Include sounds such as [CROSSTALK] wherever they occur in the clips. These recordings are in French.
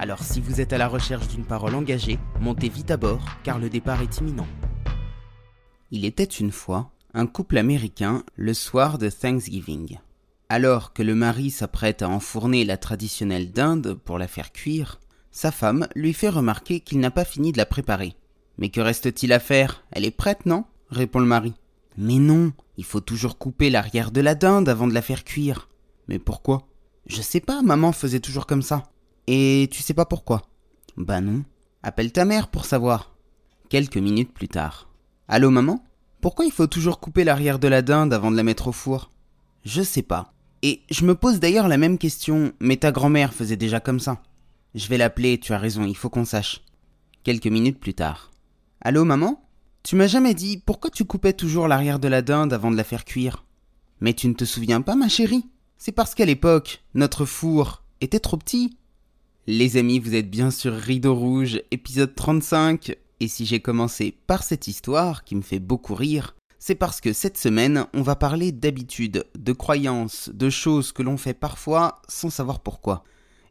Alors si vous êtes à la recherche d'une parole engagée, montez vite à bord car le départ est imminent. Il était une fois un couple américain le soir de Thanksgiving. Alors que le mari s'apprête à enfourner la traditionnelle dinde pour la faire cuire, sa femme lui fait remarquer qu'il n'a pas fini de la préparer. Mais que reste-t-il à faire? Elle est prête, non? répond le mari. Mais non, il faut toujours couper l'arrière de la dinde avant de la faire cuire. Mais pourquoi Je sais pas, maman faisait toujours comme ça. Et tu sais pas pourquoi? Bah non. Appelle ta mère pour savoir. Quelques minutes plus tard. Allô maman? Pourquoi il faut toujours couper l'arrière de la dinde avant de la mettre au four? Je sais pas. Et je me pose d'ailleurs la même question, mais ta grand-mère faisait déjà comme ça. Je vais l'appeler, tu as raison, il faut qu'on sache. Quelques minutes plus tard. Allô maman? Tu m'as jamais dit pourquoi tu coupais toujours l'arrière de la dinde avant de la faire cuire? Mais tu ne te souviens pas ma chérie? C'est parce qu'à l'époque, notre four était trop petit. Les amis, vous êtes bien sur Rideau Rouge, épisode 35, et si j'ai commencé par cette histoire qui me fait beaucoup rire, c'est parce que cette semaine, on va parler d'habitudes, de croyances, de choses que l'on fait parfois sans savoir pourquoi.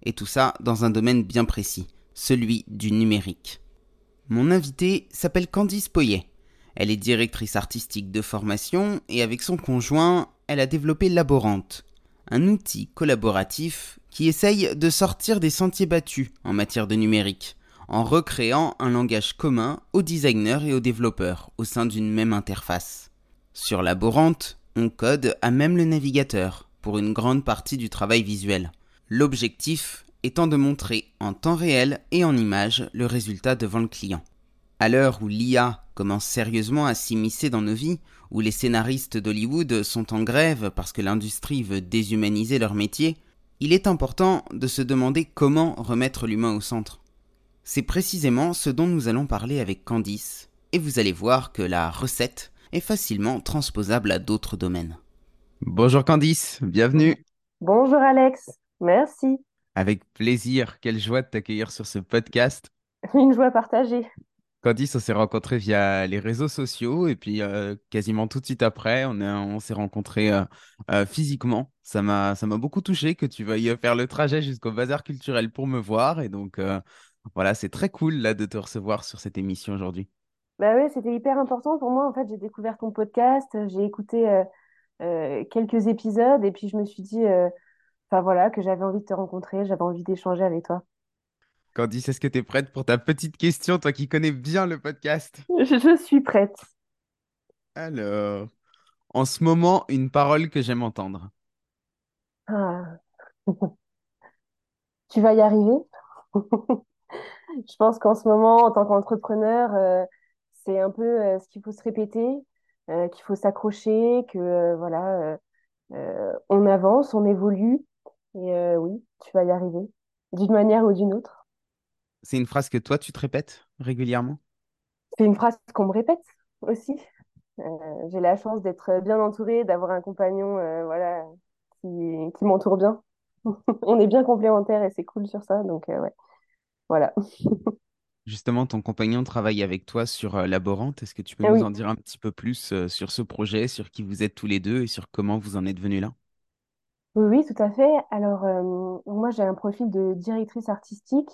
Et tout ça dans un domaine bien précis, celui du numérique. Mon invitée s'appelle Candice Poyet. Elle est directrice artistique de formation et avec son conjoint, elle a développé Laborante, un outil collaboratif qui essaye de sortir des sentiers battus en matière de numérique en recréant un langage commun aux designers et aux développeurs au sein d'une même interface. Sur Laborante, on code à même le navigateur pour une grande partie du travail visuel. L'objectif étant de montrer en temps réel et en image le résultat devant le client. À l'heure où l'IA commence sérieusement à s'immiscer dans nos vies, où les scénaristes d'Hollywood sont en grève parce que l'industrie veut déshumaniser leur métier, il est important de se demander comment remettre l'humain au centre. C'est précisément ce dont nous allons parler avec Candice, et vous allez voir que la recette est facilement transposable à d'autres domaines. Bonjour Candice, bienvenue. Bonjour Alex, merci. Avec plaisir, quelle joie de t'accueillir sur ce podcast. Une joie partagée. Candice, on s'est rencontrés via les réseaux sociaux et puis quasiment tout de suite après, on, on s'est rencontrés physiquement. Ça m'a, beaucoup touché que tu veuilles faire le trajet jusqu'au bazar culturel pour me voir et donc voilà, c'est très cool là de te recevoir sur cette émission aujourd'hui. Bah oui, c'était hyper important pour moi. En fait, j'ai découvert ton podcast, j'ai écouté quelques épisodes et puis je me suis dit, enfin voilà, que j'avais envie de te rencontrer, j'avais envie d'échanger avec toi. Candice, est-ce que tu es prête pour ta petite question, toi qui connais bien le podcast? Je suis prête. Alors, en ce moment, une parole que j'aime entendre. Ah. [LAUGHS] Tu vas y arriver? [LAUGHS] Je pense qu'en ce moment, en tant qu'entrepreneur, euh, c'est un peu euh, ce qu'il faut se répéter, euh, qu'il faut s'accrocher, que voilà, on avance, on évolue. Et oui, tu vas y arriver, d'une manière ou d'une autre. C'est une phrase que toi, tu te répètes régulièrement? C'est une phrase qu'on me répète aussi. j'ai la chance d'être bien entourée, d'avoir un compagnon voilà, qui, qui m'entoure bien. [LAUGHS] On est bien complémentaires et c'est cool sur ça. Donc, ouais. Voilà. [LAUGHS] Justement, ton compagnon travaille avec toi sur euh, Laborante. Est-ce que tu peux Ah nous oui, en dire un petit peu plus euh, sur ce projet, sur qui vous êtes tous les deux et sur comment vous en êtes venus là? oui, oui, tout à fait. Alors, euh, moi, j'ai un profil de directrice artistique.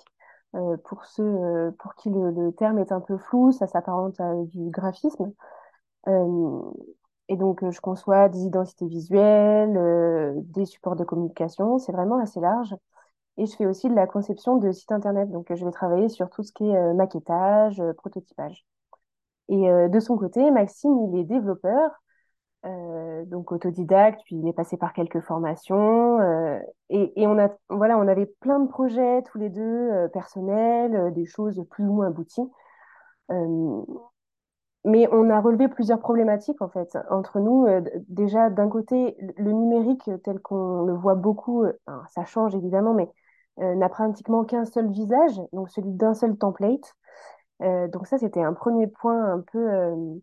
Euh, pour ceux euh, pour qui le, le terme est un peu flou, ça s'apparente à du graphisme. Euh, et donc, je conçois des identités visuelles, des supports de communication. C'est vraiment assez large. Et je fais aussi de la conception de sites internet. Donc, je vais travailler sur tout ce qui est maquettage, prototypage. Et de son côté, Maxime, il est développeur, euh, donc autodidacte, puis il est passé par quelques formations. euh, et, et on a, voilà, on avait plein de projets tous les deux, euh, personnels, des choses plus ou moins abouties. Mais on a relevé plusieurs problématiques en fait entre nous. Déjà, d'un côté, le numérique tel qu'on le voit beaucoup, ça change évidemment, mais n'a pratiquement qu'un seul visage, donc celui d'un seul template. donc ça, c'était un premier point un peu,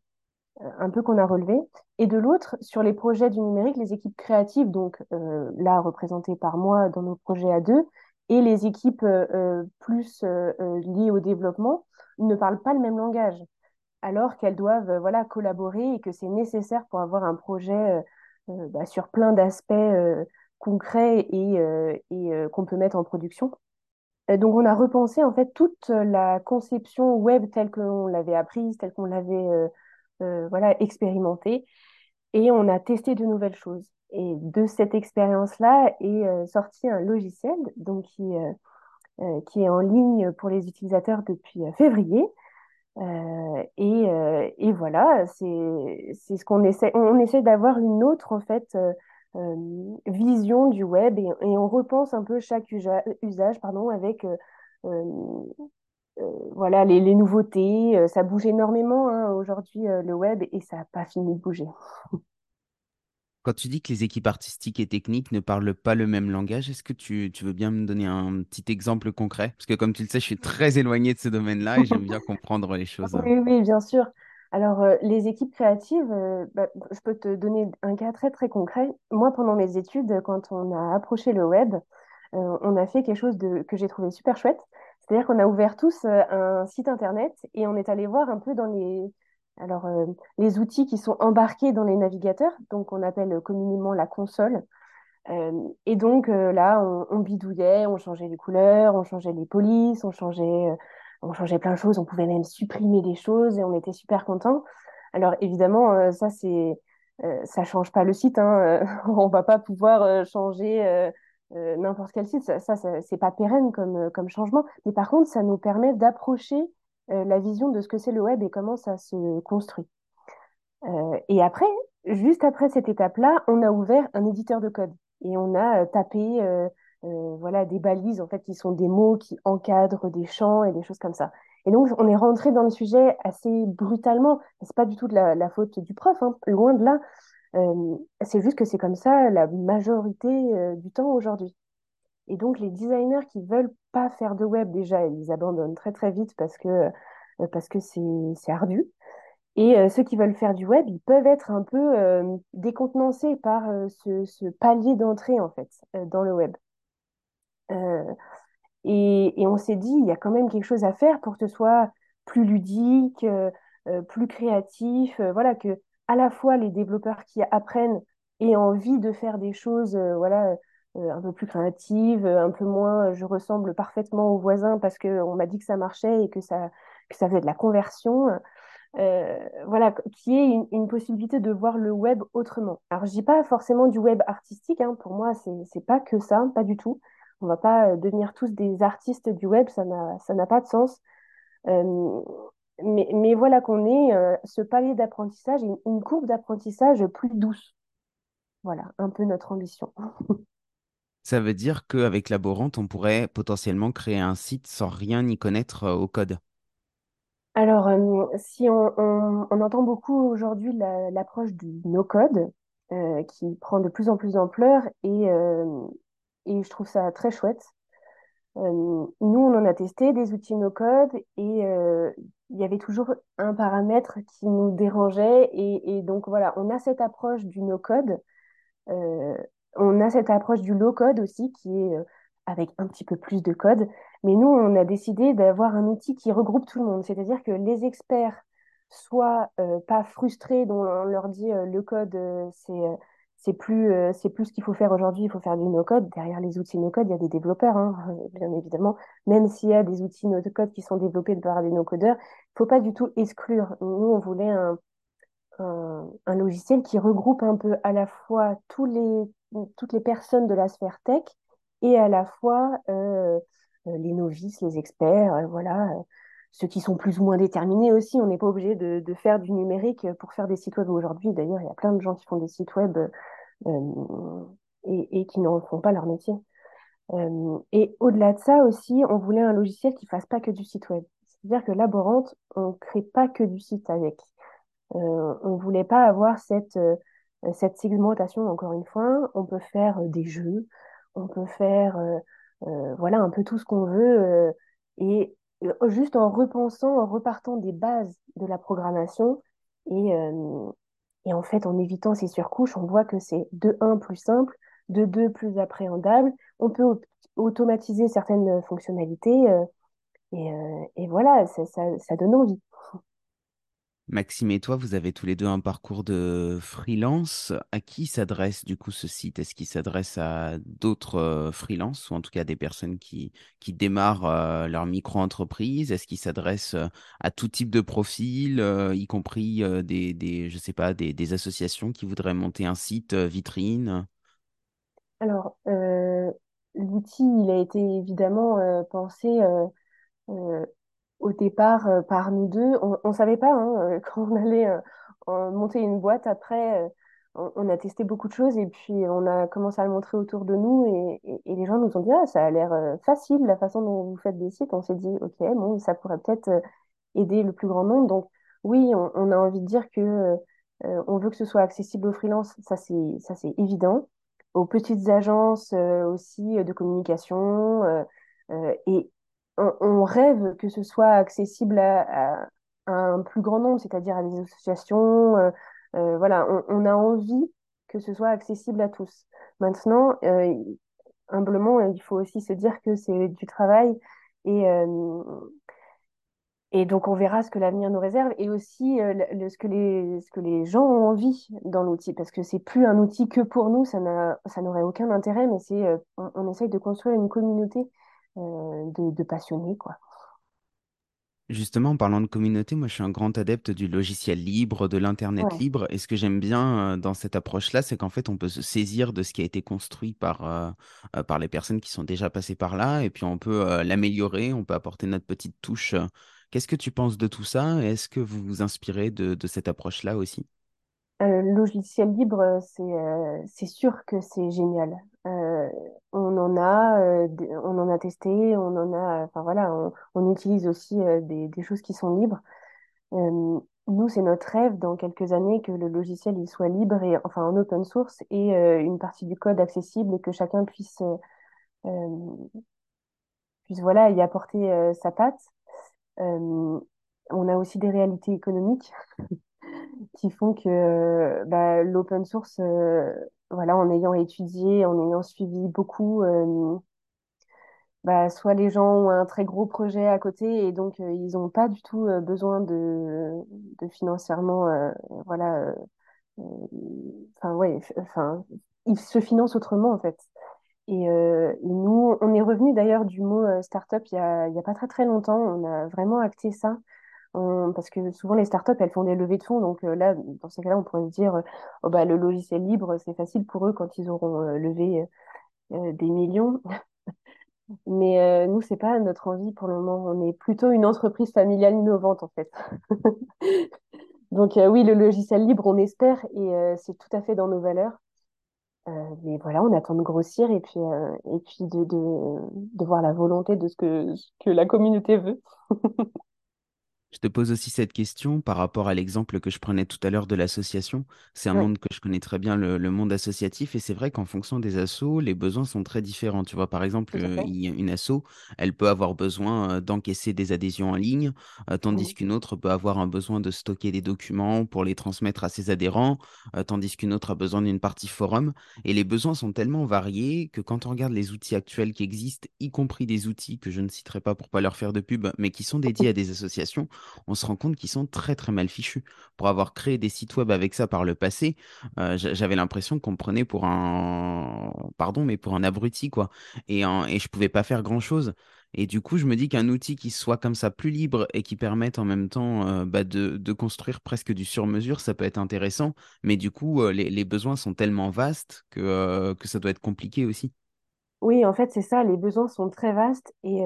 un peu qu'on a relevé. Et de l'autre, sur les projets du numérique, les équipes créatives, donc là représentées par moi dans nos projets à deux, et les équipes plus liées au développement, ne parlent pas le même langage alors qu'elles doivent euh, voilà, collaborer et que c'est nécessaire pour avoir un projet euh, euh, bah, sur plein d'aspects concrets et, et qu'on peut mettre en production. donc on a repensé en fait toute la conception web telle qu'on l'avait apprise, telle qu'on l'avait voilà, expérimentée, et on a testé de nouvelles choses. Et de cette expérience-là est sorti un logiciel donc qui, qui est en ligne pour les utilisateurs depuis février, euh, et, euh, et, voilà, c'est ce qu'on essaie. On essaie d'avoir une autre en fait euh, vision du web et, et, on repense un peu chaque usage pardon, avec voilà les, les, nouveautés. Ça bouge énormément hein, aujourd'hui le web et ça n'a pas fini de bouger. Quand tu dis que les équipes artistiques et techniques ne parlent pas le même langage, est-ce que tu, veux bien me donner un petit exemple concret? Parce que comme tu le sais, je suis très éloigné de ce domaine-là et j'aime bien [LAUGHS] comprendre les choses. Oui, oui, bien sûr. Alors, euh, les équipes créatives, euh, bah, je peux te donner un cas très, très concret. Moi, pendant mes études, quand on a approché le web, euh, on a fait quelque chose de, que j'ai trouvé super chouette. C'est-à-dire qu'on a ouvert tous un site internet et on est allé voir un peu dans les, alors, euh, les outils qui sont embarqués dans les navigateurs, donc on appelle communément la console. Euh, et donc euh, là, on, bidouillait, on changeait les couleurs, on changeait les polices, on changeait, on changeait plein de choses, on pouvait même supprimer des choses et on était super contents. Alors évidemment, ça c'est, ça change pas le site, hein, [LAUGHS] on va pas pouvoir changer n'importe quel site, ça, ça, c'est pas pérenne comme, comme changement. Mais par contre, ça nous permet d'approcher euh, la vision de ce que c'est le web et comment ça se construit. Euh, et après, juste après cette étape-là, on a ouvert un éditeur de code et on a euh, tapé voilà, des balises en fait qui sont des mots qui encadrent des champs et des choses comme ça. Et donc, on est rentré dans le sujet assez brutalement. C'est pas du tout de la, faute du prof, hein, loin de là. C'est juste que c'est comme ça la majorité du temps aujourd'hui. Et donc, les designers qui veulent pas faire de web, déjà, ils abandonnent très, très vite parce que parce que c'est ardu. Et ceux qui veulent faire du web, ils peuvent être un peu décontenancés par ce, ce, palier d'entrée, en fait, dans le web. Et, et, on s'est dit, il y a quand même quelque chose à faire pour que ce soit plus ludique, plus créatif, voilà, que à la fois les développeurs qui apprennent aient envie de faire des choses, voilà, euh, un peu plus créative, euh, un peu moins je ressemble parfaitement aux voisins parce qu'on m'a dit que ça marchait et que ça, que ça faisait de la conversion. Euh, voilà, qui est une, possibilité de voir le web autrement. Alors, je dis pas forcément du web artistique, hein, pour moi, c'est pas que ça, pas du tout. On va pas devenir tous des artistes du web, ça n'a pas de sens. Euh, mais, mais, voilà qu'on ait ce palier d'apprentissage, une, une courbe d'apprentissage plus douce. Voilà, un peu notre ambition. [LAUGHS] Ça veut dire qu'avec Laborante, on pourrait potentiellement créer un site sans rien y connaître euh, au code. Alors, euh, si on, entend beaucoup aujourd'hui l'approche du no-code, euh, qui prend de plus en plus d'ampleur, et, et je trouve ça très chouette. Nous, on en a testé des outils no-code, et il y avait toujours un paramètre qui nous dérangeait, et, donc voilà, on a cette approche du no-code on a cette approche du low-code aussi, qui est euh, avec un petit peu plus de code. Mais nous, on a décidé d'avoir un outil qui regroupe tout le monde. C'est-à-dire que les experts soient euh, pas frustrés, dont on leur dit euh, le code, c'est c'est plus, c'est plus ce qu'il faut faire aujourd'hui, il faut faire du no-code. Derrière les outils no-code, il y a des développeurs, hein, [LAUGHS] bien évidemment. Même s'il y a des outils no-code qui sont développés par des no-codeurs, il ne faut pas du tout exclure. Nous, on voulait un, un, logiciel qui regroupe un peu à la fois tous les, toutes les personnes de la sphère tech et à la fois euh, euh, les novices, les experts, euh, voilà, ceux qui sont plus ou moins déterminés aussi. On n'est pas obligé de, faire du numérique pour faire des sites web aujourd'hui. D'ailleurs, il y a plein de gens qui font des sites web et, qui n'en font pas leur métier. et au-delà de ça aussi, on voulait un logiciel qui fasse pas que du site web. C'est-à-dire que Laborante, on crée pas que du site avec. on voulait pas avoir cette euh, cette segmentation, encore une fois, on peut faire euh, des jeux, on peut faire euh, voilà un peu tout ce qu'on veut et euh, juste en repensant, en repartant des bases de la programmation et, euh, et en fait en évitant ces surcouches, on voit que c'est de un plus simple, de 2 plus appréhendable. On peut au- automatiser certaines fonctionnalités euh, et, euh, et voilà, ça donne envie. Maxime et toi, vous avez tous les deux un parcours de freelance. À qui s'adresse du coup ce site? Est-ce qu'il s'adresse à d'autres euh, freelances ou en tout cas des personnes qui, démarrent euh, leur micro-entreprise? Est-ce qu'il s'adresse euh, à tout type de profil, y compris des, des, je sais pas, des, des associations qui voudraient monter un site vitrine? Alors, l'outil, il a été évidemment pensé au départ euh, par nous deux. On ne savait pas hein, euh, [LAUGHS] quand on allait euh, monter une boîte. Après, on, a testé beaucoup de choses et puis on a commencé à le montrer autour de nous et, les gens nous ont dit, ah, ça a l'air facile la façon dont vous faites des sites. On s'est dit, ok, bon, ça pourrait peut-être aider le plus grand nombre. Donc oui, on, on a envie de dire que on veut que ce soit accessible aux freelances, ça c'est ça c'est évident, aux petites agences aussi de communication et on, rêve que ce soit accessible à, un plus grand nombre, c'est-à-dire à des associations. euh, euh, voilà, on, a envie que ce soit accessible à tous. Maintenant, euh, humblement, il faut aussi se dire que c'est du travail et et donc, on verra ce que l'avenir nous réserve et aussi ce que les, ce que les gens ont envie dans l'outil. Parce que c'est plus un outil que pour nous, ça n'a, ça n'aurait aucun intérêt, mais c'est, on, on essaye de construire une communauté de, de passionnés, quoi. Justement, en parlant de communauté, moi je suis un grand adepte du logiciel libre, de l'Internet Ouais, libre. Et ce que j'aime bien euh, dans cette approche-là, c'est qu'en fait, on peut se saisir de ce qui a été construit par, euh, euh, par les personnes qui sont déjà passées par là, et puis on peut euh, l'améliorer, on peut apporter notre petite touche. Qu'est-ce que tu penses de tout ça? Est-ce que vous vous inspirez de, de cette approche-là aussi? Euh, le logiciel libre, c'est euh, c'est sûr que c'est génial. On en a, euh, on en a testé, on en a, enfin voilà, on, utilise aussi euh, des, choses qui sont libres. Nous, c'est notre rêve dans quelques années que le logiciel il soit libre et enfin en open source et euh, une partie du code accessible et que chacun puisse puisse voilà y apporter sa patte. On a aussi des réalités économiques [LAUGHS] qui font que bah, l'open source, voilà, en ayant étudié, en ayant suivi beaucoup, euh, bah, soit les gens ont un très gros projet à côté et donc euh, ils n'ont pas du tout euh, besoin de, de financièrement, voilà, enfin ouais, enfin ils se financent autrement en fait. Et, et nous, on est revenu d'ailleurs du mot startup il y a, il y a pas très très longtemps. On a vraiment acté ça. On- parce que souvent les startups elles font des levées de fonds. Donc euh, là, dans ces cas-là, on pourrait se dire, euh, oh, bah, le logiciel libre, c'est facile pour eux quand ils auront euh, levé euh, des millions. [LAUGHS] Mais euh, nous, c'est pas notre envie pour le moment. On est plutôt une entreprise familiale innovante en fait. [LAUGHS] Donc euh, oui, le logiciel libre, on espère, et euh, c'est tout à fait dans nos valeurs. Euh, mais voilà, on attend de grossir et puis, euh, et puis de, de, de voir la volonté de ce que, ce que la communauté veut. [LAUGHS] Je te pose aussi cette question par rapport à l'exemple que je prenais tout à l'heure de l'association. C'est un Ouais, monde que je connais très bien, le, le monde associatif, et c'est vrai qu'en fonction des assos, les besoins sont très différents. Tu vois, par exemple, euh, une asso, elle peut avoir besoin euh, d'encaisser des adhésions en ligne, euh, tandis qu'une autre peut avoir un besoin de stocker des documents pour les transmettre à ses adhérents, euh, tandis qu'une autre a besoin d'une partie forum. Et les besoins sont tellement variés que quand on regarde les outils actuels qui existent, y compris des outils que je ne citerai pas pour pas leur faire de pub, mais qui sont dédiés à des associations, on se rend compte qu'ils sont très très mal fichus. Pour avoir créé des sites web avec ça par le passé, euh, j'a- j'avais l'impression qu'on me prenait pour un, pardon, mais pour un abruti, quoi. Et, un- et je pouvais pas faire grand-chose. Et du coup, je me dis qu'un outil qui soit comme ça plus libre et qui permette en même temps euh, bah, de, de construire presque du sur-mesure, ça peut être intéressant. Mais du coup, euh, les, besoins sont tellement vastes que, que ça doit être compliqué aussi. Oui, en fait, c'est ça, les besoins sont très vastes et,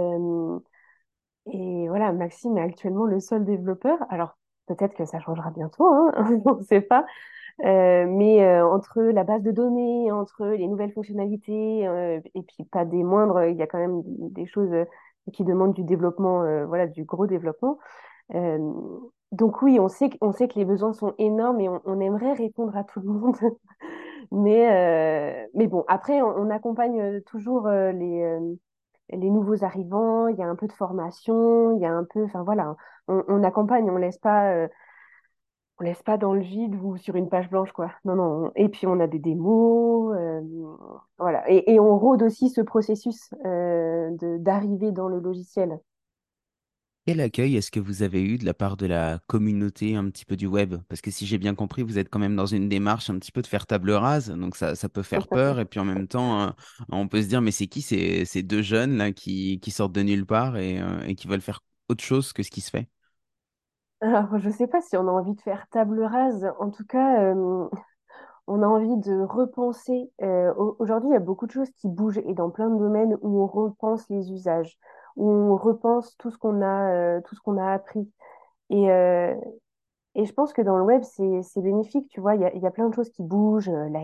et voilà, Maxime est actuellement le seul développeur. Alors, peut-être que ça changera bientôt, hein, [LAUGHS] on ne sait pas. Euh, mais euh, entre la base de données, entre les nouvelles fonctionnalités, euh, et puis pas des moindres, il y a quand même des choses euh, qui demandent du développement, euh, voilà, du gros développement. Euh, donc oui, on sait, on sait que les besoins sont énormes et on, aimerait répondre à tout le monde. [LAUGHS] Mais, mais bon, après, on, on accompagne toujours les, les nouveaux arrivants, il y a un peu de formation, il y a un peu, enfin voilà, on, accompagne, on laisse pas, euh, on laisse pas dans le vide ou sur une page blanche, quoi. Non, non. on- Et puis on a des démos, euh, voilà. Et, on rôde aussi ce processus euh, d'arriver dans le logiciel. Quel accueil est-ce que vous avez eu de la part de la communauté un petit peu du web? Parce que si j'ai bien compris, vous êtes quand même dans une démarche un petit peu de faire table rase, donc ça, ça peut faire peur. Et puis en même temps, euh, on peut se dire, mais c'est qui ces, ces deux jeunes là qui, qui sortent de nulle part et, euh, et qui veulent faire autre chose que ce qui se fait? Alors, je sais pas si on a envie de faire table rase. En tout cas, euh, on a envie de repenser. au- aujourd'hui, il y a beaucoup de choses qui bougent et dans plein de domaines où on repense les usages, on repense tout ce qu'on a, euh, tout ce qu'on a appris. Et, euh, et je pense que dans le web, c'est, bénéfique. Tu vois, il y a, y a plein de choses qui bougent. euh, la-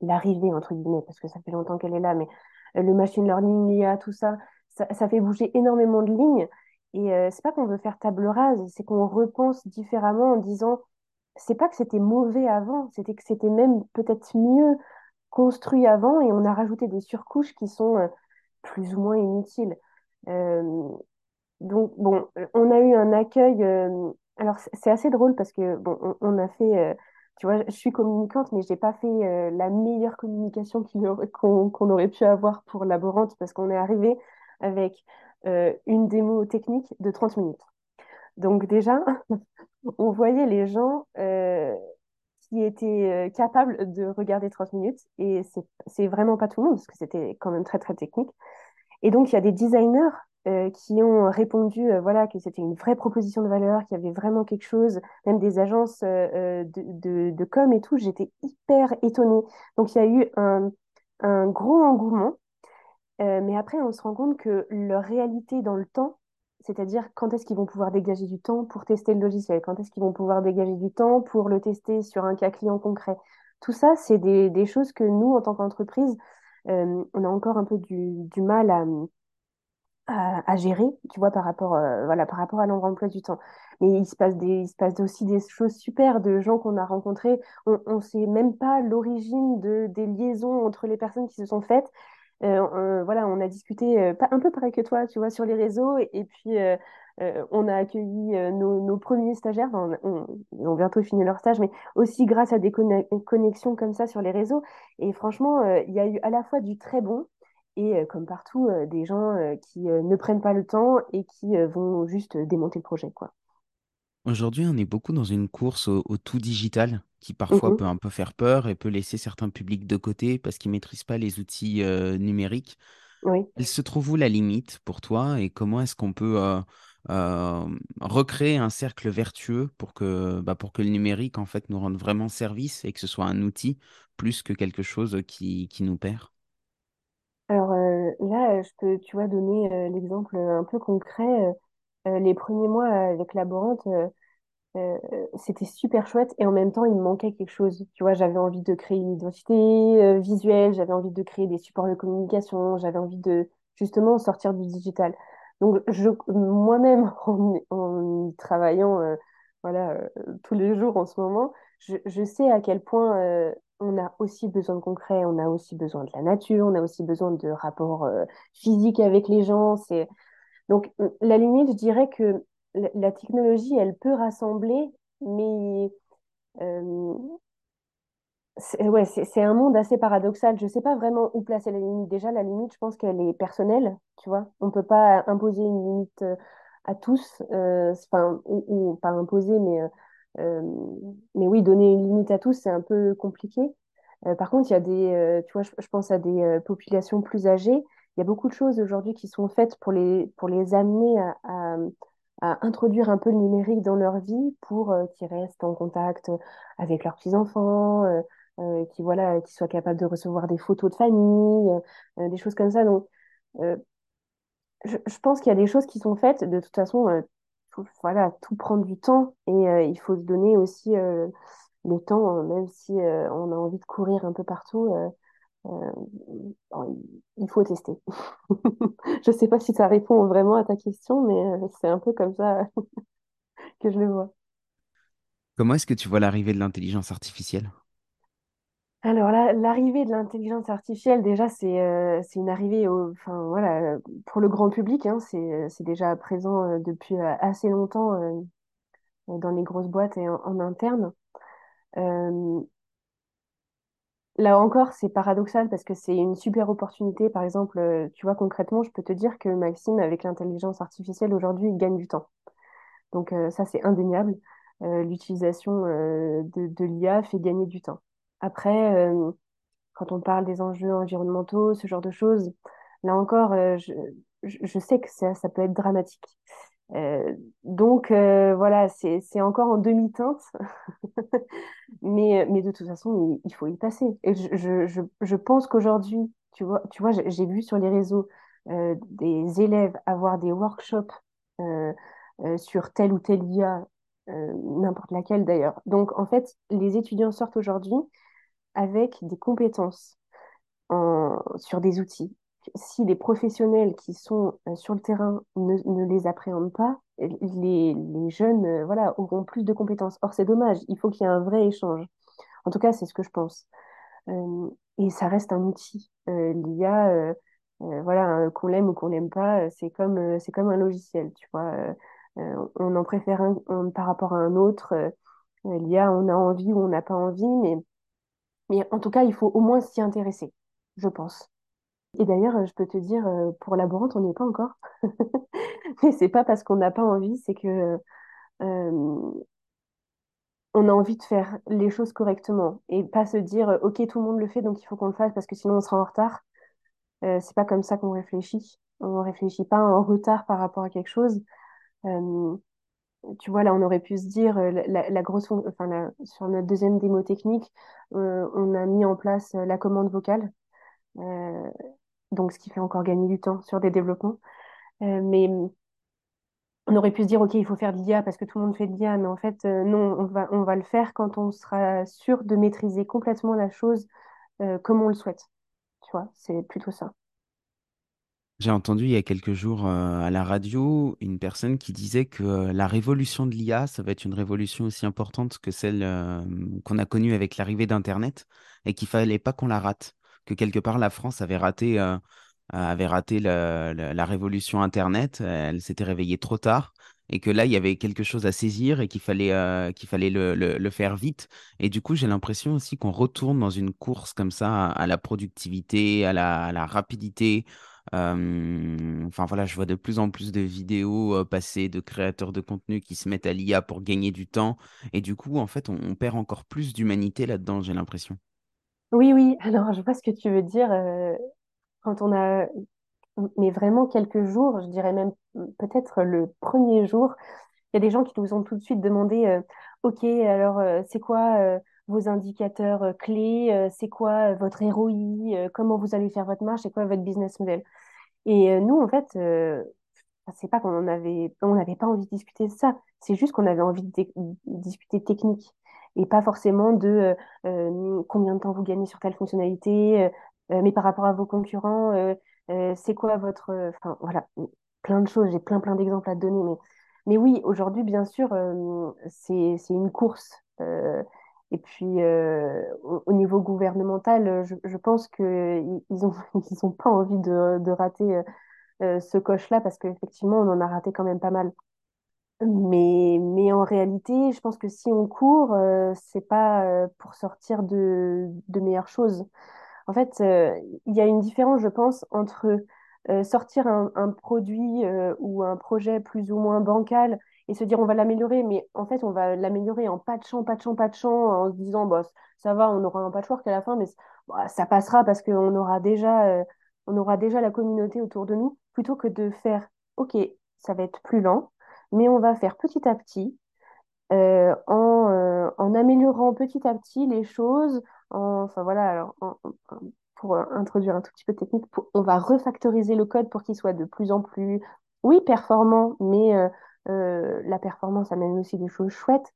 l'arrivée, entre guillemets, parce que ça fait longtemps qu'elle est là, mais le machine learning, l'IA, tout ça, ça, fait bouger énormément de lignes. Et euh, c'est pas qu'on veut faire table rase, c'est qu'on repense différemment en disant c'est pas que c'était mauvais avant, c'était que c'était même peut-être mieux construit avant et on a rajouté des surcouches qui sont plus ou moins inutiles. Euh, donc, bon, euh, on a eu un accueil. euh, alors, c'est assez drôle parce que, bon, on, a fait. tu vois, je suis communicante, mais j'ai pas fait la meilleure communication qu'on aurait pu avoir pour Laborante parce qu'on est arrivé avec une démo technique de 30 minutes. Donc, déjà, [LAUGHS] on voyait les gens qui étaient capables de regarder 30 minutes et c'est vraiment pas tout le monde parce que c'était quand même très, très technique. Et donc, il y a des designers euh, qui ont répondu euh, voilà, que c'était une vraie proposition de valeur, qu'il y avait vraiment quelque chose, même des agences euh, de, de, com et tout. J'étais hyper étonnée. Donc, il y a eu un, un gros engouement. Mais après, on se rend compte que leur réalité dans le temps, c'est-à-dire quand est-ce qu'ils vont pouvoir dégager du temps pour tester le logiciel, quand est-ce qu'ils vont pouvoir dégager du temps pour le tester sur un cas client concret. Tout ça, c'est des, des choses que nous, en tant qu'entreprise, on a encore un peu du, du mal à, à, gérer, tu vois, par rapport, euh, voilà, par rapport à l'emploi du temps. Mais il se passe des, il se passe aussi des choses super de gens qu'on a rencontrés. On ne sait même pas l'origine de, des liaisons entre les personnes qui se sont faites. Euh, euh, voilà, on a discuté euh, pas, un peu pareil que toi, tu vois, sur les réseaux. Et puis, euh, on a accueilli euh, nos, nos premiers stagiaires. Enfin, on- ils ont bientôt fini leur stage, mais aussi grâce à des conne- connexions comme ça sur les réseaux. Et franchement, euh, il y a eu à la fois du très bon et comme partout, des gens qui ne prennent pas le temps et qui vont juste démonter le projet, quoi. Aujourd'hui, on est beaucoup dans une course au, au tout digital qui parfois Mhm. peut un peu faire peur et peut laisser certains publics de côté parce qu'ils maîtrisent pas les outils euh, numériques. Oui. Elle se trouve où la limite pour toi et comment est-ce qu'on peut euh, recréer un cercle vertueux pour que, bah, pour que le numérique en fait nous rende vraiment service et que ce soit un outil plus que quelque chose qui, qui nous perd? Alors là, je peux, tu vois, donner l'exemple un peu concret. Les premiers mois avec Laborante, c'était super chouette et en même temps, il me manquait quelque chose. Tu vois, j'avais envie de créer une identité visuelle, j'avais envie de créer des supports de communication, j'avais envie de justement sortir du digital. Donc, moi-même, [LAUGHS] en, y travaillant euh, voilà, euh, tous les jours en ce moment, je, sais à quel point euh, on a aussi besoin de concret, on a aussi besoin de la nature, on a aussi besoin de rapports physiques avec les gens. Donc, la limite, je dirais que la technologie, elle peut rassembler, mais c'est ouais, un monde assez paradoxal. Je ne sais pas vraiment où placer la limite. Déjà, la limite, je pense qu'elle est personnelle, tu vois. On ne peut pas imposer une limite euh, à tous, euh, ou, pas imposer, mais, euh, mais oui, donner une limite à tous, c'est un peu compliqué. Par contre, il y a des, tu vois, je, pense à des populations plus âgées. Il y a beaucoup de choses aujourd'hui qui sont faites pour les, pour les amener à, introduire un peu le numérique dans leur vie pour qu'ils restent en contact avec leurs petits-enfants, euh, qui, voilà, qui soient capables de recevoir des photos de famille, euh, des choses comme ça. Donc, euh, je, pense qu'il y a des choses qui sont faites. De toute façon, tout, voilà, tout prend du temps et il faut se donner aussi le temps, euh, même si on a envie de courir un peu partout. il faut tester. [LAUGHS] Je sais pas si ça répond vraiment à ta question, mais c'est un peu comme ça [LAUGHS] que je le vois. Comment est-ce que tu vois l'arrivée de l'intelligence artificielle? Alors là, l'arrivée de l'intelligence artificielle, déjà, c'est euh, une arrivée au, enfin, pour le grand public, hein, c'est c'est déjà présent euh, depuis euh, assez longtemps euh, dans les grosses boîtes et en, interne. Euh, là encore, c'est paradoxal parce que c'est une super opportunité. Par exemple, euh, tu vois, concrètement, je peux te dire que Maxime, avec l'intelligence artificielle aujourd'hui, il gagne du temps. Donc euh, ça, c'est indéniable. Euh, l'utilisation euh, de l'IA fait gagner du temps. Après, euh, quand on parle des enjeux environnementaux, ce genre de choses, là encore, euh, je, je, sais que ça, ça peut être dramatique. Euh, donc voilà, c'est, encore en demi-teinte, [LAUGHS] mais, mais de toute façon, il, faut y passer. Et je, je, je, pense qu'aujourd'hui, tu vois, tu vois, j'ai vu sur les réseaux des élèves avoir des workshops sur telle ou telle IA, n'importe laquelle d'ailleurs. Donc en fait, les étudiants sortent aujourd'hui avec des compétences en- sur des outils. Si les professionnels qui sont euh, sur le terrain ne, les appréhendent pas, les, jeunes euh, voilà, auront plus de compétences. Or, c'est dommage, il faut qu'il y ait un vrai échange. En tout cas, c'est ce que je pense. Euh, et ça reste un outil. L'IA, voilà, euh, qu'on l'aime ou qu'on l'aime pas, c'est comme, c'est comme un logiciel, tu vois. On en préfère un, par rapport à un autre. L'IA, on a envie ou on n'a pas envie, mais mais en tout cas, il faut au moins s'y intéresser, je pense. Et d'ailleurs, je peux te dire, euh, pour Laborante, on n'y est pas encore. [LAUGHS] Mais c'est pas parce qu'on n'a pas envie, c'est que euh, on a envie de faire les choses correctement et pas se dire, euh, OK, tout le monde le fait, donc il faut qu'on le fasse parce que sinon on sera en retard. Euh, c'est pas comme ça qu'on réfléchit. On réfléchit pas en retard par rapport à quelque chose. Tu vois, là, on aurait pu se dire, euh, la, grosse, enfin, sur notre deuxième démo technique, euh, on a mis en place euh, la commande vocale. Donc ce qui fait encore gagner du temps sur des développements. Mais on aurait pu se dire, OK, il faut faire de l'IA parce que tout le monde fait de l'IA, mais en fait, non, on va, on va le faire quand on sera sûr de maîtriser complètement la chose comme on le souhaite. Tu vois, c'est plutôt ça. J'ai entendu il y a quelques jours euh, à la radio une personne qui disait que euh, la révolution de l'IA, ça va être une révolution aussi importante que celle euh, qu'on a connue avec l'arrivée d'Internet et qu'il fallait pas qu'on la rate. Que quelque part la France avait raté, avait raté la, révolution Internet, elle s'était réveillée trop tard et que là il y avait quelque chose à saisir et qu'il fallait, qu'il fallait le, le- faire vite. Et du coup j'ai l'impression aussi qu'on retourne dans une course comme ça à, la productivité, à la rapidité enfin voilà, je vois de plus en plus de vidéos euh, passer de créateurs de contenu qui se mettent à l'IA pour gagner du temps. Et du coup, en fait, on, perd encore plus d'humanité là-dedans, j'ai l'impression. Oui, oui, [LAUGHS] alors je vois ce que tu veux dire. quand on a, mais vraiment quelques jours, je dirais même peut-être le premier jour, Il y a des gens qui nous ont tout de suite demandé, OK, alors c'est quoi vos indicateurs clés, c'est quoi votre ROI, comment vous allez faire votre marche, c'est quoi votre business model? Et euh, nous, en fait, euh, c'est pas qu'on en avait, on n'avait pas envie de discuter de ça, c'est juste qu'on avait envie de discuter technique et pas forcément de euh, euh, combien de temps vous gagnez sur telle fonctionnalité, euh, euh, mais par rapport à vos concurrents, c'est quoi votre, enfin voilà, plein de choses, j'ai plein plein d'exemples à te donner, mais mais oui, aujourd'hui, bien sûr, c'est une course. Euh, et puis, euh, au, au niveau gouvernemental, je, je pense que ils ont [LAUGHS] ils ont pas envie de, de rater euh, euh, ce coche-là parce qu'effectivement, on en a raté quand même pas mal. Mais, mais en réalité, je pense que si on court, euh, c'est pas euh, pour sortir de, de meilleures choses. En fait, euh, il y a une différence, je pense, entre euh, sortir un, produit euh, ou un projet plus ou moins bancal et se dire on va l'améliorer, mais en fait, on va l'améliorer en patchant, patchant, patchant, en se disant bah, ça va, on aura un patchwork à la fin, mais ça passera parce qu'on aura déjà, euh, aura déjà la communauté autour de nous, plutôt que de faire ok, ça va être plus lent, mais on va faire petit à petit euh, en, euh, en améliorant petit à petit les choses. En- enfin voilà, alors pour introduire un tout petit peu de technique, on va refactoriser le code pour qu'il soit de plus en plus, oui, performant, mais la performance amène aussi des choses chouettes.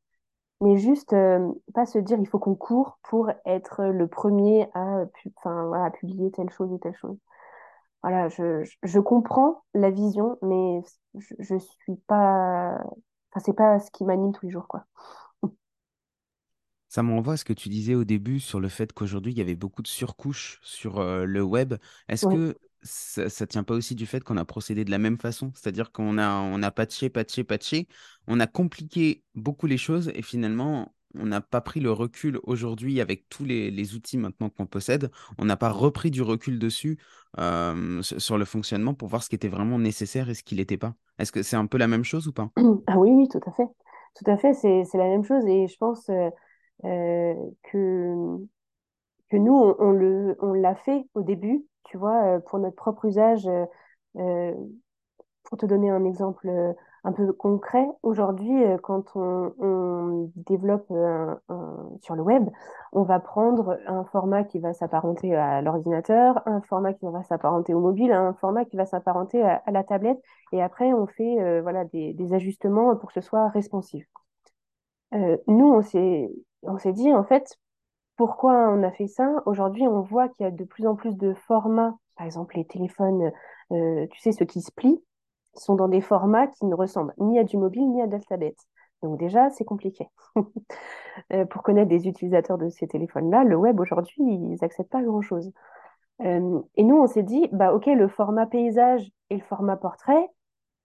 Mais juste euh, pas se dire il faut qu'on court pour être le premier à, pu- enfin, voilà, à publier telle chose ou telle chose. Voilà, je, je, comprends la vision, mais je, je suis pas, enfin, c'est pas ce qui m'anime tous les jours, quoi. Ça me renvoie à ce que tu disais au début sur le fait qu'aujourd'hui, il y avait beaucoup de surcouches sur euh, le web. Est-ce que ça, ne tient pas aussi du fait qu'on a procédé de la même façon? C'est-à-dire qu'on a, on a patché, patché, patché, on a compliqué beaucoup les choses et finalement, on n'a pas pris le recul aujourd'hui avec tous les, les outils maintenant qu'on possède. On n'a pas repris du recul dessus euh, sur le fonctionnement pour voir ce qui était vraiment nécessaire et ce qui l'était pas. Est-ce que c'est un peu la même chose ou pas? Ah oui, oui, tout à fait. Tout à fait, c'est, la même chose et je pense euh, euh, que, que nous, on, on l'a fait au début, tu vois, euh, pour notre propre usage. euh, euh, pour te donner un exemple un peu concret, aujourd'hui, quand on, développe sur le web, on va prendre un format qui va s'apparenter à l'ordinateur, un format qui va s'apparenter au mobile, un format qui va s'apparenter à, la tablette, et après, on fait voilà, des, ajustements pour que ce soit responsive. Euh, nous, on s'est dit, en fait, pourquoi on a fait ça? Aujourd'hui, on voit qu'il y a de plus en plus de formats, par exemple les téléphones, euh, tu sais, ceux qui se plient, sont dans des formats qui ne ressemblent ni à du mobile ni à tablette. Donc déjà, c'est compliqué. [LAUGHS] Euh, pour connaître des utilisateurs de ces téléphones-là, le web aujourd'hui, ils n'acceptent pas grand-chose. Euh, et nous, on s'est dit, bah ok, le format paysage et le format portrait,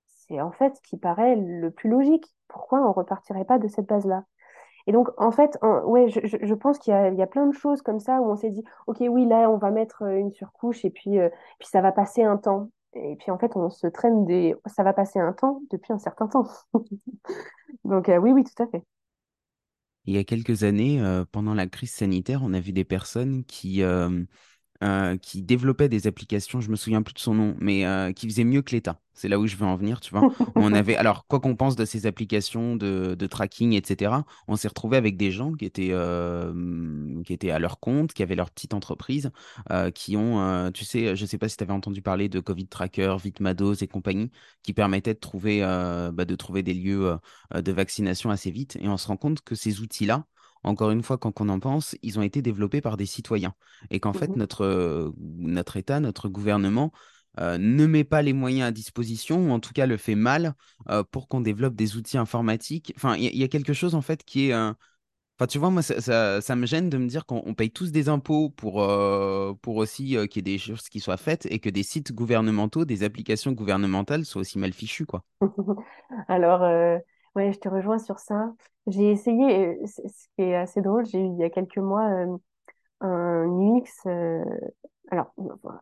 c'est en fait ce qui paraît le plus logique. Pourquoi on repartirait pas de cette base-là? Et donc, en fait, ouais, je, je- pense qu'il y y a plein de choses comme ça où on s'est dit, OK, oui, là, on va mettre euh, une surcouche et puis, euh, puis ça va passer un temps. Et puis, en fait, on se traîne des... Ça va passer un temps depuis un certain temps. [LAUGHS] Donc, euh, oui, oui, tout à fait. Il y a quelques années, pendant la crise sanitaire, on a vu des personnes qui, euh, qui développait des applications, je me souviens plus de son nom, mais euh, qui faisait mieux que l'État. C'est là où je veux en venir, tu vois. [LAUGHS] On avait, alors, quoi qu'on pense de ces applications de, de tracking, etc., on s'est retrouvé avec des gens qui étaient, euh, qui étaient à leur compte, qui avaient leur petite entreprise, qui ont, tu sais, je sais pas si tu avais entendu parler de Covid Tracker, Vitmados et compagnie, qui permettaient de trouver, bah, de trouver des lieux de vaccination assez vite. Et on se rend compte que ces outils-là, encore une fois, quand on en pense, ils ont été développés par des citoyens et qu'en fait, Mhm. notre, notre État, notre gouvernement euh, ne met pas les moyens à disposition, ou en tout cas le fait mal, euh, pour qu'on développe des outils informatiques. Enfin, il y, a il y a quelque chose en fait qui est... euh, Enfin, tu vois, moi, ça, ça- ça me gêne de me dire qu'on on paye tous des impôts pour, euh, pour aussi euh, qu'il y ait des choses qui soient faites et que des sites gouvernementaux, des applications gouvernementales soient aussi mal fichues, quoi. [LAUGHS] Alors, euh, ouais, je te rejoins sur ça. J'ai essayé, ce qui est assez drôle, j'ai eu il y a quelques mois un UX. alors,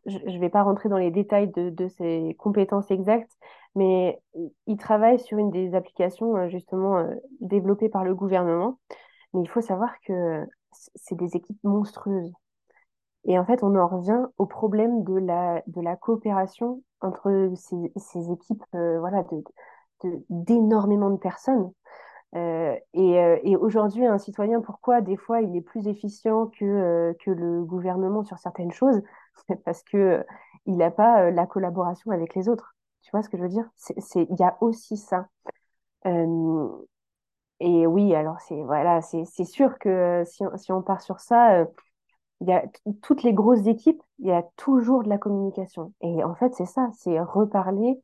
je ne vais pas rentrer dans les détails de, de ses compétences exactes, mais il il travaille sur une des applications justement développées par le gouvernement. Mais il faut savoir que c'est des équipes monstrueuses. Et en fait, on en revient au problème de la, de la coopération entre ces, ces équipes, voilà, de- d'énormément de personnes. Euh, et euh, et aujourd'hui, un citoyen, pourquoi des fois il est plus efficient que, euh, le gouvernement sur certaines choses? [LAUGHS] Parce que il n'a pas la collaboration avec les autres. Tu vois ce que je veux dire? Il y a aussi ça. Et oui, alors c'est voilà, sûr que si, on- si on part sur ça, il y a toutes les grosses équipes, il y a toujours de la communication. Et en fait, c'est ça, c'est reparler,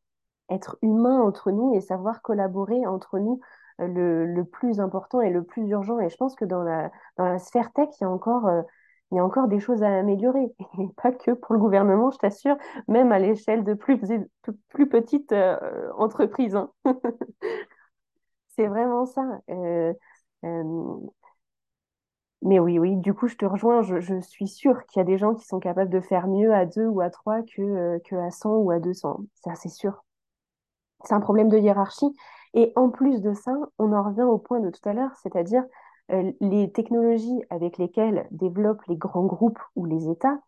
être humain entre nous et savoir collaborer entre nous le, plus important et le plus urgent. Et je pense que dans la, dans la sphère tech, il y a encore, euh, il y a encore des choses à améliorer. [LAUGHS] Et pas que pour le gouvernement, je t'assure, même à l'échelle de plus, plus petites euh, entreprises. hein. [LAUGHS] C'est vraiment ça. Euh, mais oui, oui, du coup, je te rejoins. Je, suis sûre qu'il y a des gens qui sont capables de faire mieux à deux ou à trois que, que à 100 ou à 200. Ça, c'est sûr. C'est un problème de hiérarchie. Et en plus de ça, on en revient au point de tout à l'heure, c'est-à-dire euh, les technologies avec lesquelles développent les grands groupes ou les États,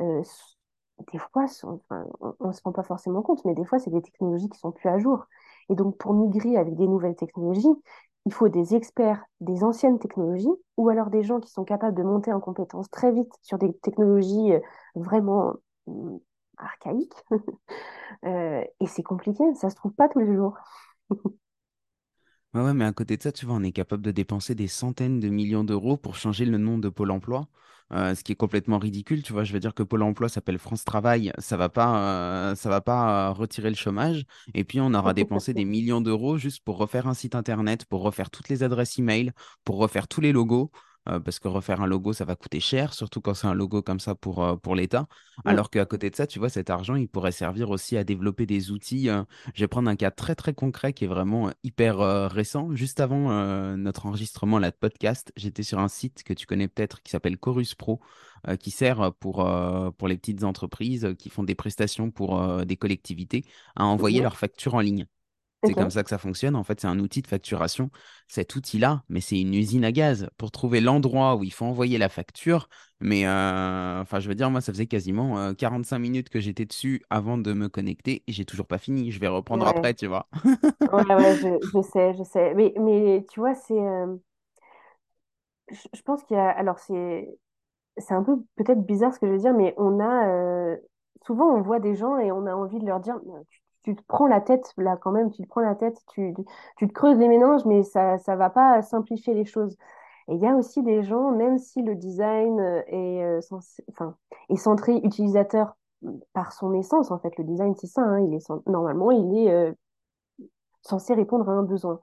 euh, des fois, on ne se rend pas forcément compte, mais des fois, c'est des technologies qui sont plus à jour. Et donc, pour migrer avec des nouvelles technologies, il faut des experts des anciennes technologies ou alors des gens qui sont capables de monter en compétence très vite sur des technologies euh, vraiment hum, archaïques. [LAUGHS] Et c'est compliqué, ça se trouve pas tous les jours. Ouais, mais à côté de ça, tu vois, on est capable de dépenser des centaines de millions d'euros pour changer le nom de Pôle emploi, euh, ce qui est complètement ridicule. Tu vois, je veux dire que Pôle emploi s'appelle France Travail, ça va pas, euh, ça va pas euh, retirer le chômage. Et puis, on aura dépensé des millions d'euros juste pour refaire un site internet, pour refaire toutes les adresses email, pour refaire tous les logos. Euh, parce que refaire un logo, ça va coûter cher, surtout quand c'est un logo comme ça pour, euh, pour l'État. Mm. Alors qu'à côté de ça, tu vois, cet argent, il pourrait servir aussi à développer des outils. euh, je vais prendre un cas très très concret qui est vraiment hyper récent. Juste avant notre enregistrement là, de podcast, j'étais sur un site que tu connais peut-être qui s'appelle Chorus Pro, qui sert pour, pour les petites entreprises qui font des prestations pour des collectivités à envoyer leurs factures en ligne. C'est comme ça que ça fonctionne. En fait, c'est un outil de facturation. Cet outil-là, mais c'est une usine à gaz pour trouver l'endroit où il faut envoyer la facture. Mais euh, enfin, je veux dire, moi, ça faisait quasiment euh, 45 minutes que j'étais dessus avant de me connecter et j'ai toujours pas fini. Je vais reprendre Ouais. après, tu vois. Ouais, ouais, je, [LAUGHS] je sais, je sais. Mais, mais tu vois, c'est, euh, je, je pense qu'il y a, alors c'est, c'est un peu peut-être bizarre ce que je veux dire, mais on a, euh, souvent on voit des gens et on a envie de leur dire, tu, tu te prends la tête là quand même, tu te prends la tête, tu, tu te creuses les méninges, mais ça, ça va pas simplifier les choses. Et il y a aussi des gens, même si le design euh, est, euh, enfin, est centré utilisateur par son essence, en fait, le design c'est ça, hein, il est, normalement il est euh, censé répondre à un besoin.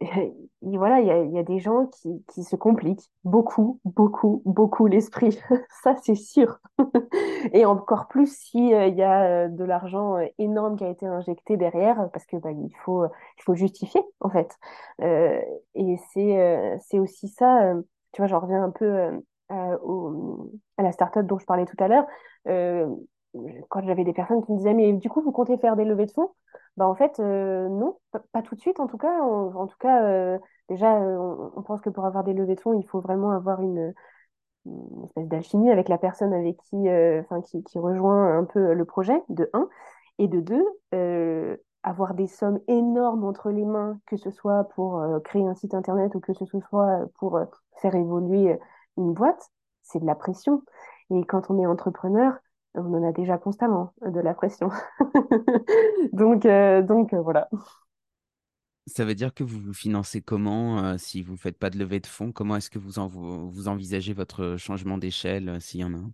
[LAUGHS] voilà, il y a, y a des gens qui, qui se compliquent beaucoup, beaucoup, beaucoup l'esprit. [LAUGHS] Ça, c'est sûr. [LAUGHS] Et encore plus si, euh, y a euh, de l'argent euh, énorme qui a été injecté derrière, parce que bah, il faut, il faut justifier, en fait. Et c'est c'est aussi ça, tu vois, j'en reviens un peu au- à la start-up dont je parlais tout à l'heure. Quand j'avais des personnes qui me disaient, mais du coup, vous comptez faire des levées de fonds? Bah, en fait, euh, non, pas, tout de suite en tout cas. En tout cas, euh, déjà, euh, on, pense que pour avoir des levées de fonds, il faut vraiment avoir une, espèce d'alchimie avec la personne avec qui, enfin, qui, qui rejoint un peu le projet, de un. Et de deux, avoir des sommes énormes entre les mains, que ce soit pour créer un site internet ou que ce soit pour faire évoluer une boîte, c'est de la pression. Et quand on est entrepreneur, on en a déjà constamment de la pression. [LAUGHS] Donc, euh, donc euh, voilà. Ça veut dire que vous vous financez comment euh, si vous faites pas de levée de fonds? Comment est-ce que vous, en- vous, envisagez votre changement d'échelle euh, s'il y en a un?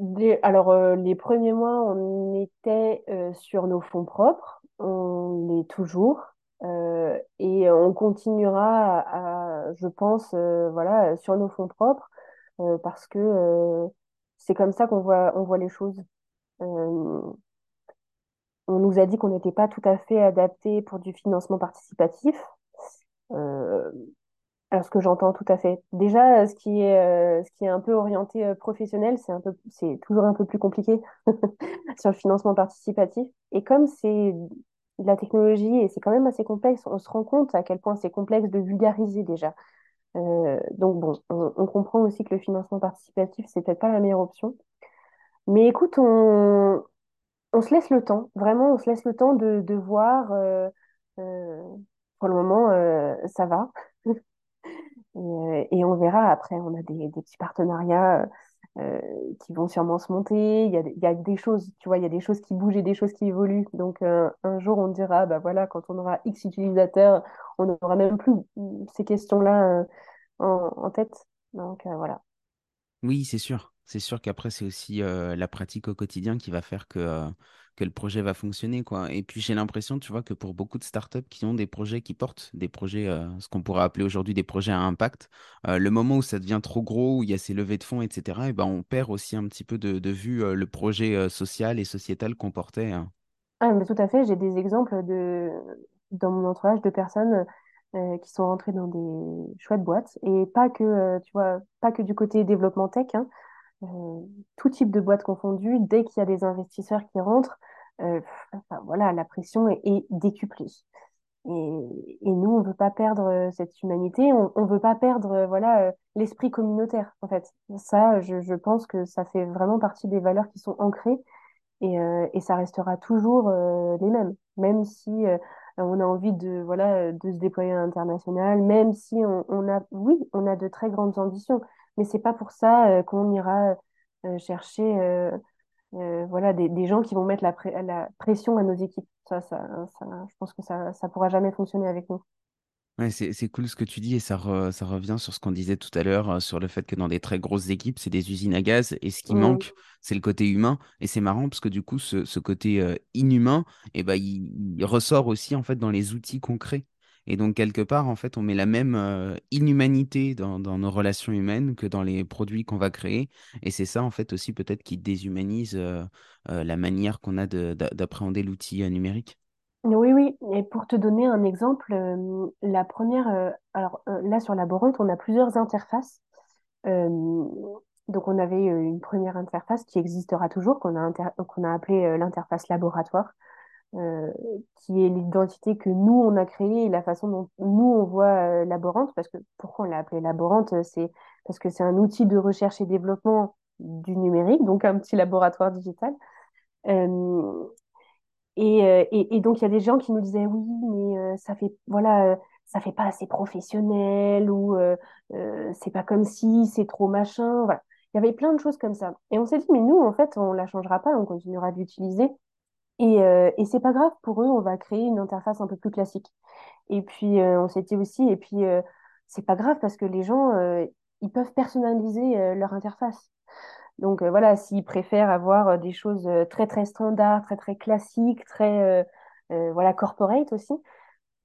Des- alors, euh, les premiers mois, on était euh, sur nos fonds propres. On l'est toujours. Euh, et on continuera à, à, je pense, euh, voilà, sur nos fonds propres, euh, parce que euh, c'est comme ça qu'on voit, on voit les choses. Euh, on nous a dit qu'on n'était pas tout à fait adapté pour du financement participatif. Euh, Alors, ce que j'entends tout à fait. Déjà, ce qui est, euh, un peu orienté professionnel, c'est c'est toujours un peu plus compliqué [LAUGHS] sur le financement participatif. Et comme c'est de la technologie et c'est quand même assez complexe, on se rend compte à quel point c'est complexe de vulgariser déjà. Euh, donc bon, on, comprend aussi que le financement participatif, c'est peut-être pas la meilleure option. Mais écoute, on, on se laisse le temps, vraiment, on se laisse le temps de, de voir. euh, euh, pour le moment, ça va. [LAUGHS] Et, et on verra après, on a des, des petits partenariats euh, qui vont sûrement se monter. Il y a, des- choses, tu vois, il y a des choses qui bougent et des choses qui évoluent. Donc euh, un jour, on dira, bah voilà, quand on aura X utilisateurs, on n'aura même plus ces questions-là euh, en, en tête. Donc voilà. Oui, c'est sûr. C'est sûr qu'après, c'est aussi la pratique au quotidien qui va faire que, que le projet va fonctionner, quoi. Et puis, j'ai l'impression, tu vois, que pour beaucoup de startups qui ont des projets qui portent, des projets, euh, ce qu'on pourrait appeler aujourd'hui des projets à impact, euh, le moment où ça devient trop gros, où il y a ces levées de fonds, etc., et ben, on perd aussi un petit peu de, vue euh, le projet social et sociétal qu'on portait. hein. Ah, mais tout à fait, j'ai des exemples de, dans mon entourage de personnes qui sont rentrées dans des chouettes boîtes et pas que, tu vois, pas que du côté développement tech, hein, tout type de boîte confondue, dès qu'il y a des investisseurs qui rentrent, euh, voilà, la pression est, décuplée. Et, nous, on ne veut pas perdre euh, cette humanité, on ne veut pas perdre euh, voilà, euh, l'esprit communautaire, en fait. Ça, je, pense que ça fait vraiment partie des valeurs qui sont ancrées et, euh, ça restera toujours euh, les mêmes, même si euh, on a envie de, voilà, de se déployer à l'international, même si on a, oui, on a de très grandes ambitions, mais c'est pas pour ça euh, qu'on ira euh, chercher euh, voilà, des, des gens qui vont mettre la, pré- la pression à nos équipes. Ça, ça, ça, je pense que ça, ça pourra jamais fonctionner avec nous. Ouais, c'est, cool ce que tu dis et ça, re- ça revient sur ce qu'on disait tout à l'heure, euh, sur le fait que dans des très grosses équipes, c'est des usines à gaz et ce qui Mm. manque, c'est le côté humain. Et c'est marrant parce que du coup, ce, ce côté euh, inhumain, eh ben, il, il ressort aussi en fait dans les outils concrets. Et donc, quelque part, en fait, on met la même euh, inhumanité dans, nos relations humaines que dans les produits qu'on va créer. Et c'est ça, en fait, aussi peut-être qui déshumanise euh, euh, la manière qu'on a de- d'a- d'appréhender l'outil numérique. Oui, oui. Et pour te donner un exemple, la première, alors là sur Laborant, on a plusieurs interfaces. Donc on avait une première interface qui existera toujours, qu'on a, qu'on a appelée l'interface laboratoire. Euh, qui est l'identité que nous, on a créée et la façon dont nous, on voit euh, Laborante. Parce que pourquoi on l'a appelée Laborante? euh, C'est parce que c'est un outil de recherche et développement du numérique, donc un petit laboratoire digital. Et, et, donc, il y a des gens qui nous disaient, oui, mais ça fait, voilà, ça fait pas assez professionnel ou euh, c'est pas comme si, c'est trop machin. Voilà. Il y avait plein de choses comme ça. Et on s'est dit, mais nous, en fait, on la changera pas, on continuera de l'utiliser. Et, euh, et c'est pas grave pour eux, on va créer une interface un peu plus classique. Et puis euh, on s'est dit aussi, et puis euh, c'est pas grave parce que les gens, euh, ils peuvent personnaliser euh, leur interface. Donc euh, voilà, s'ils préfèrent avoir des choses très très standards, très très classiques, très voilà corporate aussi,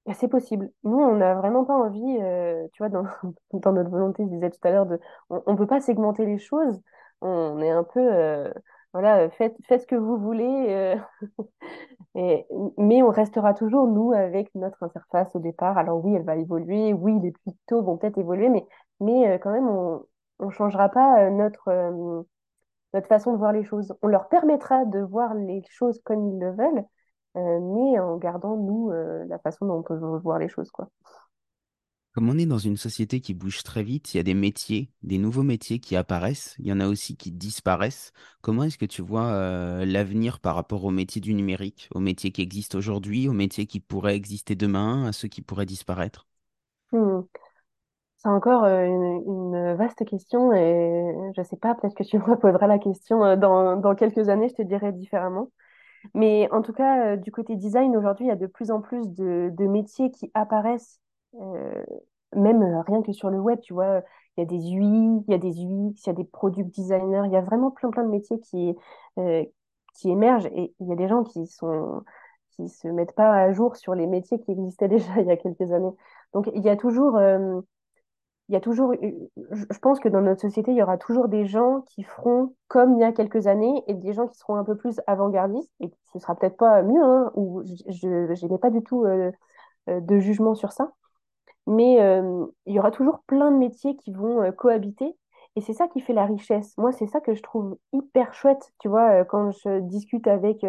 ben, c'est possible. Nous, on n'a vraiment pas envie, tu vois, dans, [LAUGHS] dans notre volonté, je disais tout à l'heure, de, on, on peut pas segmenter les choses. On est un peu, voilà, faites, faites ce que vous voulez. euh, [LAUGHS] mais on restera toujours, nous, avec notre interface au départ. Alors oui, elle va évoluer. Oui, les tutos vont peut-être évoluer, mais, mais euh, quand même, on ne changera pas euh, notre, euh, notre façon de voir les choses. On leur permettra de voir les choses comme ils le veulent, euh, mais en gardant, nous, euh, la façon dont on peut voir les choses, quoi. Comme on est dans une société qui bouge très vite, il y a des métiers, des nouveaux métiers qui apparaissent, il y en a aussi qui disparaissent. Comment est-ce que tu vois euh, l'avenir par rapport aux métiers du numérique, aux métiers qui existent aujourd'hui, aux métiers qui pourraient exister demain, à ceux qui pourraient disparaître? Hmm. C'est encore euh, une, vaste question et je sais pas, peut-être que tu [LAUGHS] me reposeras la question euh, dans, quelques années, je te dirai différemment. Mais en tout cas, du côté design, aujourd'hui, il y a de plus en plus de, métiers qui apparaissent, même euh, rien que sur le web, tu vois. Il y a des UI, il y a des UX, il y a des product designers, il y a vraiment plein, plein de métiers qui, euh, qui émergent et il y a des gens qui sont, qui se mettent pas à jour sur les métiers qui existaient déjà il y a quelques années. Donc, il y a toujours, euh, il y a toujours, je pense que dans notre société, il y aura toujours des gens qui feront comme il y a quelques années et des gens qui seront un peu plus avant-gardistes. Et ce sera peut-être pas mieux, hein, ou je n'ai pas du tout euh, euh, de jugement sur ça. Mais il y aura toujours plein de métiers qui vont cohabiter. Et c'est ça qui fait la richesse. Moi, c'est ça que je trouve hyper chouette. Tu vois, quand je discute avec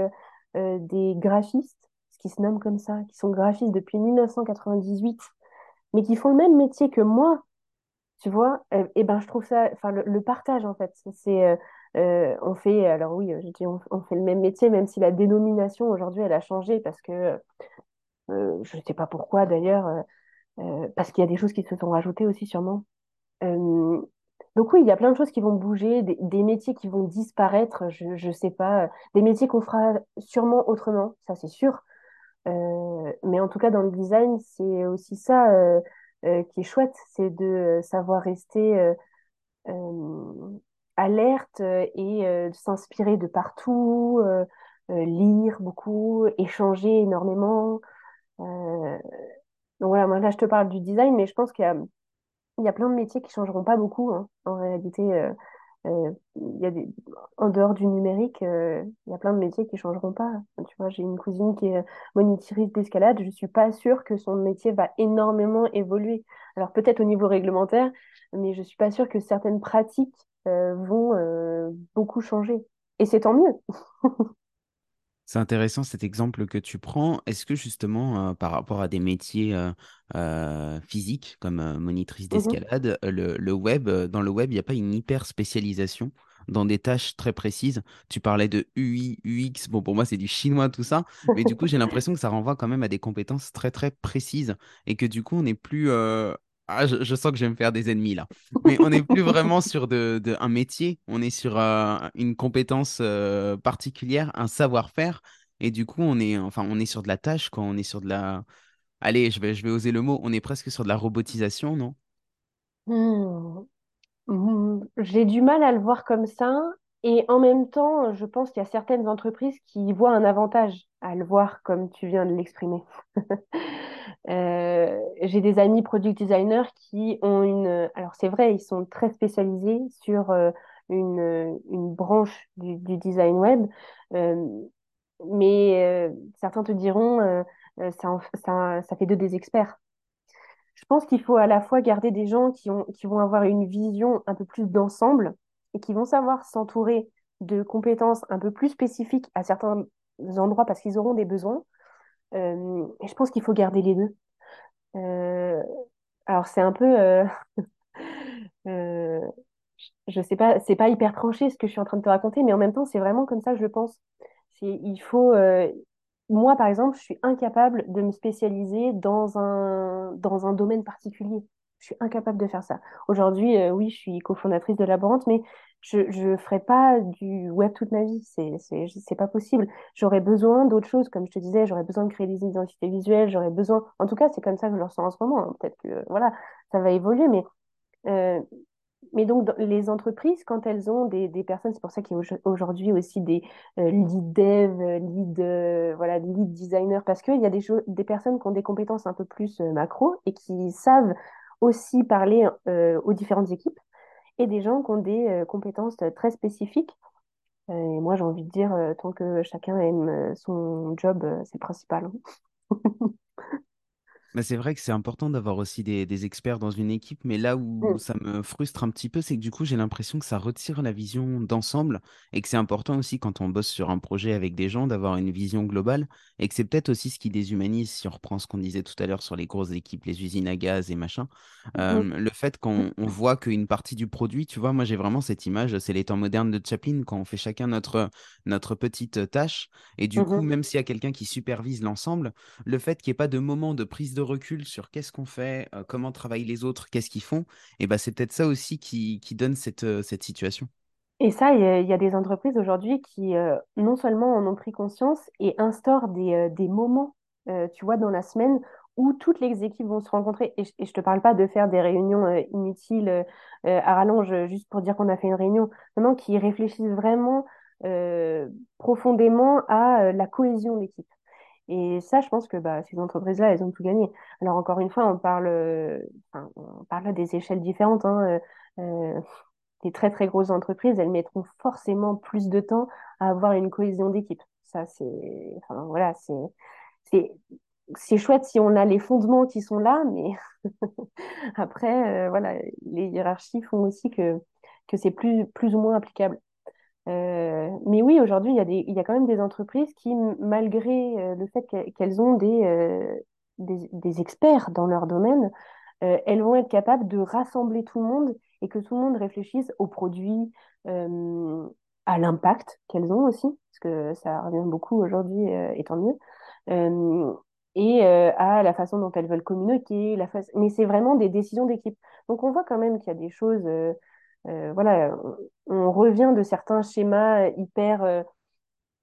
des graphistes, ce qui se nomment comme ça, qui sont graphistes depuis 1998, mais qui font le même métier que moi tu vois, et ben je trouve ça, enfin le, partage en fait, c'est on fait, alors oui, je dis on, fait le même métier, même si la dénomination aujourd'hui elle a changé parce que je ne sais pas pourquoi d'ailleurs, euh, parce qu'il y a des choses qui se sont rajoutées aussi sûrement. Euh, donc oui, il y a plein de choses qui vont bouger, des, métiers qui vont disparaître, je ne sais pas, des métiers qu'on fera sûrement autrement, ça c'est sûr. Euh, mais en tout cas dans le design, c'est aussi ça. qui est chouette, c'est de savoir rester alerte et de s'inspirer de partout, lire beaucoup, échanger énormément. Donc voilà, moi là je te parle du design, mais je pense qu'il y a, il y a plein de métiers qui changeront pas beaucoup hein, en réalité. euh, euh, il y a des... En dehors du numérique, euh, il y a plein de métiers qui changeront pas. Tu vois, j'ai une cousine qui est monitrice d'escalade. Je suis pas sûre que son métier va énormément évoluer. Alors peut-être au niveau réglementaire, mais je suis pas sûre que certaines pratiques euh, vont euh, beaucoup changer. Et c'est tant mieux. [LAUGHS] C'est intéressant cet exemple que tu prends. Est-ce que justement, euh, par rapport à des métiers euh, euh, physiques comme monitrice Mhm. d'escalade, le, le web, dans le web, il n'y a pas une hyper spécialisation dans des tâches très précises? Tu parlais de UI, UX. Bon, pour moi, c'est du chinois, tout ça. Mais du coup, j'ai [LAUGHS] l'impression que ça renvoie quand même à des compétences très, très précises et que du coup, on n'est plus... Ah, je, je sens que je vais me faire des ennemis là. Mais on n'est plus vraiment [LAUGHS] sur de, de- un métier, on est sur euh, une compétence euh, particulière, un savoir-faire. Et du coup, on est, enfin, on est sur de la tâche, quoi. On est sur de la... Allez, je vais, je vais oser le mot. On est presque sur de la robotisation, non? Hmm. Hmm. J'ai du mal à le voir comme ça. Et en même temps, je pense qu'il y a certaines entreprises qui voient un avantage à le voir comme tu viens de l'exprimer. [LAUGHS] Euh, j'ai des amis product designers qui ont une... Alors c'est vrai, ils sont très spécialisés sur euh, une, une branche du, design web, euh, mais certains te diront, ça, ça, ça fait d'eux des experts. Je pense qu'il faut à la fois garder des gens qui ont, qui vont avoir une vision un peu plus d'ensemble et qui vont savoir s'entourer de compétences un peu plus spécifiques à certains endroits parce qu'ils auront des besoins. Euh, je pense qu'il faut garder les deux. Euh, alors c'est un peu, euh, [LAUGHS] euh, je sais pas, c'est pas hyper tranché ce que je suis en train de te raconter, mais en même temps c'est vraiment comme ça que je pense. Il faut, moi par exemple, je suis incapable de me spécialiser dans un, dans un domaine particulier. Je suis incapable de faire ça. Aujourd'hui, euh, oui, je suis cofondatrice de Laborante, mais je ne ferai pas du web toute ma vie. C'est, pas possible. J'aurais besoin d'autres choses, comme je te disais, j'aurais besoin de créer des identités visuelles, j'aurais besoin, en tout cas, c'est comme ça que je le ressens en ce moment. Peut-être que, voilà, ça va évoluer, mais euh, mais donc, les entreprises, quand elles ont des, des personnes, c'est pour ça qu'il y a au- aujourd'hui aussi des euh, lead dev, euh, lead, euh, voilà, lead designer, parce qu'il y a des, des personnes qui ont des compétences un peu plus euh, macro et qui savent aussi parler euh, aux différentes équipes, et des gens qui ont des euh, compétences euh, très spécifiques. Et moi, j'ai envie de dire, tant que chacun aime son job, c'est principal. [LAUGHS] Bah, c'est vrai que c'est important d'avoir aussi des, des experts dans une équipe, mais là où Mm, ça me frustre un petit peu, c'est que du coup, j'ai l'impression que ça retire la vision d'ensemble et que c'est important aussi quand on bosse sur un projet avec des gens d'avoir une vision globale et que c'est peut-être aussi ce qui déshumanise, si on reprend ce qu'on disait tout à l'heure sur les grosses équipes, les usines à gaz et machin, euh, mm, le fait qu'on on voit qu'une partie du produit, tu vois, moi j'ai vraiment cette image, c'est les temps modernes de Chaplin, quand on fait chacun notre, notre petite tâche et du coup, mhm. même s'il y a quelqu'un qui supervise l'ensemble, le fait qu'il n'y ait pas de moment de prise de recul sur qu'est-ce qu'on fait, comment travaillent les autres, qu'est-ce qu'ils font, et ben c'est peut-être ça aussi qui, qui donne cette, cette situation. Et ça, il y, a des entreprises aujourd'hui qui non seulement en ont pris conscience et instaurent des, des moments, tu vois, dans la semaine où toutes les équipes vont se rencontrer. Et je, je te parle pas de faire des réunions inutiles à rallonge juste pour dire qu'on a fait une réunion. Non, non, qui réfléchissent vraiment profondément à la cohésion d'équipe. Et ça, je pense que bah, ces entreprises-là, elles ont tout gagné. Alors encore une fois, on parle, euh, on parle là des échelles différentes. hein, euh, euh, [LAUGHS] des très très grosses entreprises, elles mettront forcément plus de temps à avoir une cohésion d'équipe. Ça, c'est, enfin, voilà, c'est, c'est, chouette si on a les fondements qui sont là, mais [LAUGHS] après, voilà, les hiérarchies font aussi que, que c'est plus, plus ou moins applicable. Euh, mais oui, aujourd'hui, il y a quand même des entreprises qui, malgré euh, le fait que- qu'elles ont des, euh, des, experts dans leur domaine, elles vont être capables de rassembler tout le monde et que tout le monde réfléchisse aux produits, à l'impact qu'elles ont aussi, parce que ça revient beaucoup aujourd'hui, et tant mieux, et à la façon dont elles veulent communiquer, mais c'est vraiment des décisions d'équipe. Donc on voit quand même qu'il y a des choses, euh, voilà, on, revient de certains schémas hyper... euh,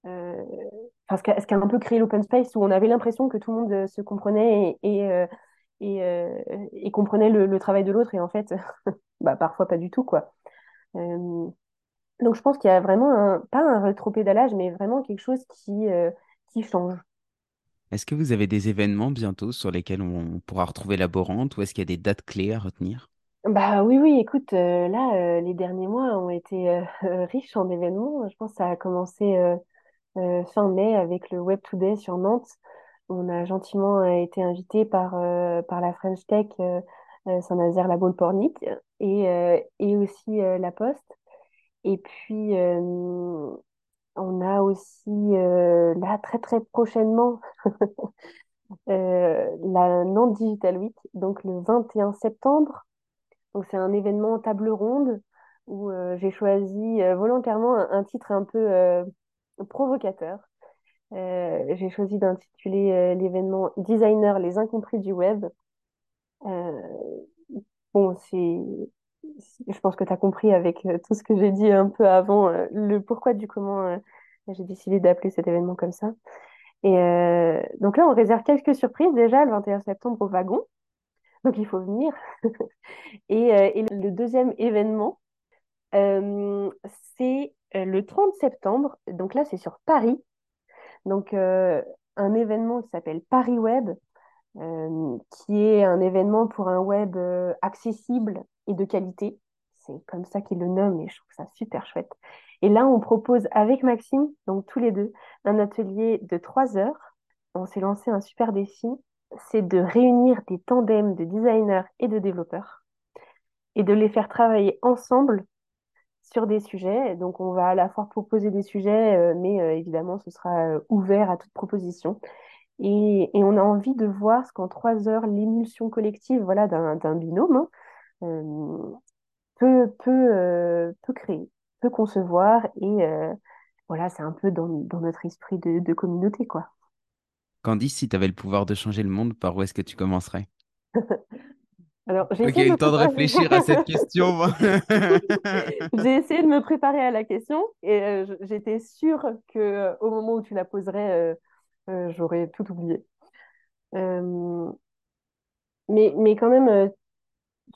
euh, ce qui a, un peu créé l'open space où on avait l'impression que tout le monde se comprenait et, et, comprenait le, travail de l'autre et en fait, [LAUGHS] bah, parfois pas du tout, quoi. Donc je pense qu'il y a vraiment pas un rétropédalage, mais vraiment quelque chose qui, qui change. Est-ce que vous avez des événements bientôt sur lesquels on pourra retrouver Laborante ou est-ce qu'il y a des dates clés à retenir? Bah oui, oui, écoute, euh, là, euh, les derniers mois ont été euh, [LAUGHS] riches en événements. Je pense que ça a commencé fin mai avec le Web Today sur Nantes. On a gentiment été invité par, par la French Tech Saint-Nazaire La Baule-Pornic et, et aussi La Poste. Et puis, on a aussi, là, très très prochainement, [LAUGHS] la Nantes Digital Week, donc le 21 septembre. Donc, c'est un événement table ronde où euh, j'ai choisi euh, volontairement un, titre un peu euh, provocateur. J'ai choisi d'intituler l'événement Designer, les incompris du web. Bon, c'est, je pense que tu as compris avec tout ce que j'ai dit un peu avant, le pourquoi du comment j'ai décidé d'appeler cet événement comme ça. Et donc là, on réserve quelques surprises déjà le 21 septembre au wagon. Donc il faut venir. [LAUGHS] Et, euh, et le deuxième événement, euh, c'est le 30 septembre, donc là c'est sur Paris, donc un événement qui s'appelle Paris Web, qui est un événement pour un web accessible et de qualité. C'est comme ça qu'ils le nomment et je trouve ça super chouette. Et là, on propose avec Maxime, donc tous les deux, un atelier de trois heures. On s'est lancé un super défi, c'est de réunir des tandems de designers et de développeurs et de les faire travailler ensemble sur des sujets. Donc, on va à la fois proposer des sujets, euh, mais euh, évidemment, ce sera euh, ouvert à toute proposition. Et, on a envie de voir ce qu'en trois heures, l'émulsion collective voilà, d'un binôme hein, peut, créer peut concevoir et voilà, c'est un peu dans, notre esprit de communauté, quoi. Candice, si tu avais le pouvoir de changer le monde, par où est-ce que tu commencerais? [LAUGHS] Alors, j'ai eu le temps de réfléchir à cette question. [LAUGHS] j'ai essayé de me préparer à la question et euh, j'étais sûre que euh, au moment où tu la poserais, j'aurais tout oublié. mais, mais quand même,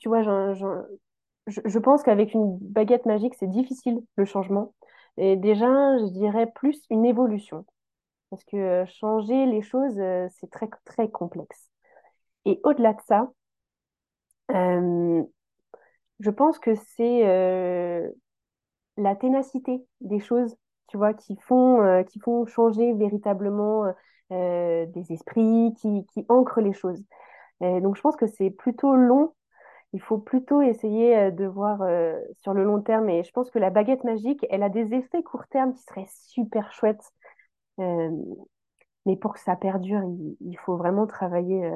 tu vois, je, pense qu'avec une baguette magique, c'est difficile le changement. Et déjà, je dirais plus une évolution. Parce que euh, changer les choses, euh, c'est très, très complexe. Et au-delà de ça, euh, je pense que c'est la ténacité des choses, tu vois, qui font, qui font changer véritablement des esprits, qui, ancrent les choses. donc, je pense que c'est plutôt long il faut plutôt essayer de voir sur le long terme. Et je pense que la baguette magique, elle a des effets court terme qui seraient super chouettes. Euh, mais pour que ça perdure, il, faut vraiment travailler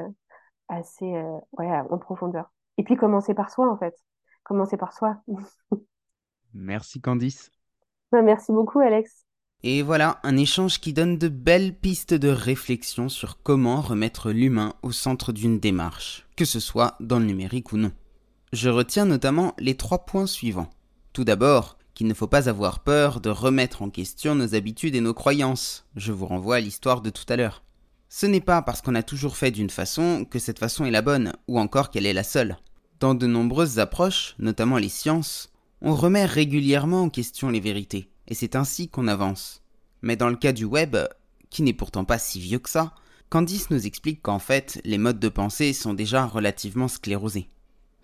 assez ouais, en profondeur. Et puis commencer par soi, en fait. Commencer par soi. [LAUGHS] Merci Candice. Bah, merci beaucoup Alex. Et voilà, un échange qui donne de belles pistes de réflexion sur comment remettre l'humain au centre d'une démarche, que ce soit dans le numérique ou non. Je retiens notamment les trois points suivants. Tout d'abord, qu'il ne faut pas avoir peur de remettre en question nos habitudes et nos croyances. Je vous renvoie à l'histoire de tout à l'heure. Ce n'est pas parce qu'on a toujours fait d'une façon que cette façon est la bonne, ou encore qu'elle est la seule. Dans de nombreuses approches, notamment les sciences, on remet régulièrement en question les vérités, et c'est ainsi qu'on avance. Mais dans le cas du web, qui n'est pourtant pas si vieux que ça, Candice nous explique qu'en fait, les modes de pensée sont déjà relativement sclérosés.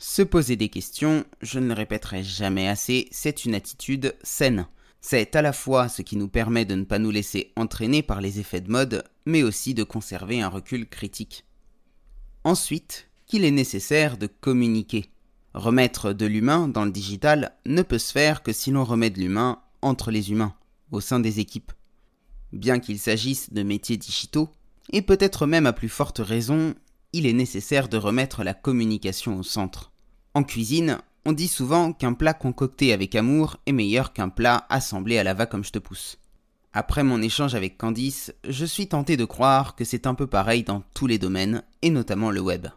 Se poser des questions, je ne le répéterai jamais assez, c'est une attitude saine. C'est à la fois ce qui nous permet de ne pas nous laisser entraîner par les effets de mode, mais aussi de conserver un recul critique. Ensuite, qu'il est nécessaire de communiquer. Remettre de l'humain dans le digital ne peut se faire que si l'on remet de l'humain entre les humains, au sein des équipes. Bien qu'il s'agisse de métiers digitaux, et peut-être même à plus forte raison, il est nécessaire de remettre la communication au centre. En cuisine, on dit souvent qu'un plat concocté avec amour est meilleur qu'un plat assemblé à la va comme je te pousse. Après mon échange avec Candice, je suis tenté de croire que c'est un peu pareil dans tous les domaines, et notamment le web.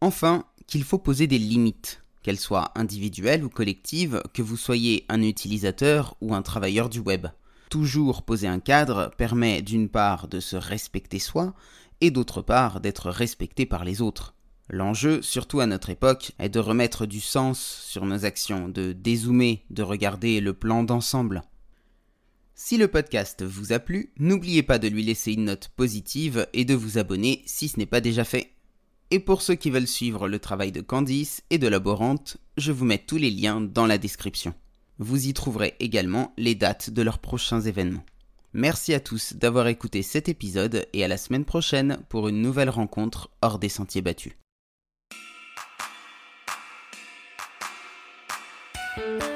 Enfin, qu'il faut poser des limites, qu'elles soient individuelles ou collectives, que vous soyez un utilisateur ou un travailleur du web. Toujours poser un cadre permet d'une part de se respecter soi, et d'autre part d'être respecté par les autres. L'enjeu, surtout à notre époque, est de remettre du sens sur nos actions, de dézoomer, de regarder le plan d'ensemble. Si le podcast vous a plu, n'oubliez pas de lui laisser une note positive et de vous abonner si ce n'est pas déjà fait. Et pour ceux qui veulent suivre le travail de Candice et de Laborante, je vous mets tous les liens dans la description. Vous y trouverez également les dates de leurs prochains événements. Merci à tous d'avoir écouté cet épisode et à la semaine prochaine pour une nouvelle rencontre hors des sentiers battus. Thank you.